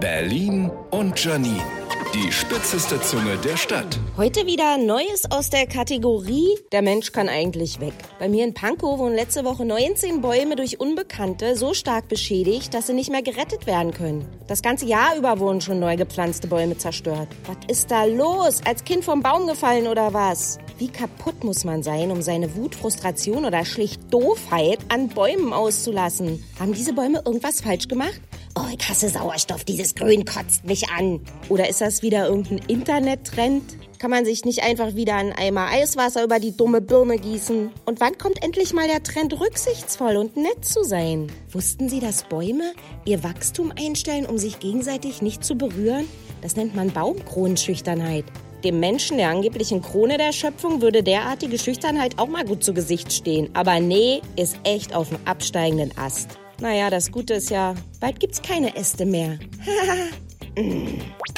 Berlin und Janine. Die spitzeste Zunge der Stadt. Heute wieder Neues aus der Kategorie Der Mensch kann eigentlich weg. Bei mir in Pankow wurden letzte Woche 19 Bäume durch Unbekannte so stark beschädigt, dass sie nicht mehr gerettet werden können. Das ganze Jahr über wurden schon neu gepflanzte Bäume zerstört. Was ist da los? Als Kind vom Baum gefallen oder was? Wie kaputt muss man sein, um seine Wut, Frustration oder schlicht Doofheit an Bäumen auszulassen? Haben diese Bäume irgendwas falsch gemacht? Oh, ich hasse Sauerstoff, dieses Grün kotzt mich an. Oder ist das wieder irgendein Internettrend? Kann man sich nicht einfach wieder einen Eimer Eiswasser über die dumme Birne gießen? Und wann kommt endlich mal der Trend, rücksichtsvoll und nett zu sein? Wussten Sie, dass Bäume ihr Wachstum einstellen, um sich gegenseitig nicht zu berühren? Das nennt man Baumkronenschüchternheit. Dem Menschen der angeblichen Krone der Schöpfung würde derartige Schüchternheit auch mal gut zu Gesicht stehen. Aber nee, ist echt auf dem absteigenden Ast. Naja, das Gute ist ja, bald gibt's keine Äste mehr.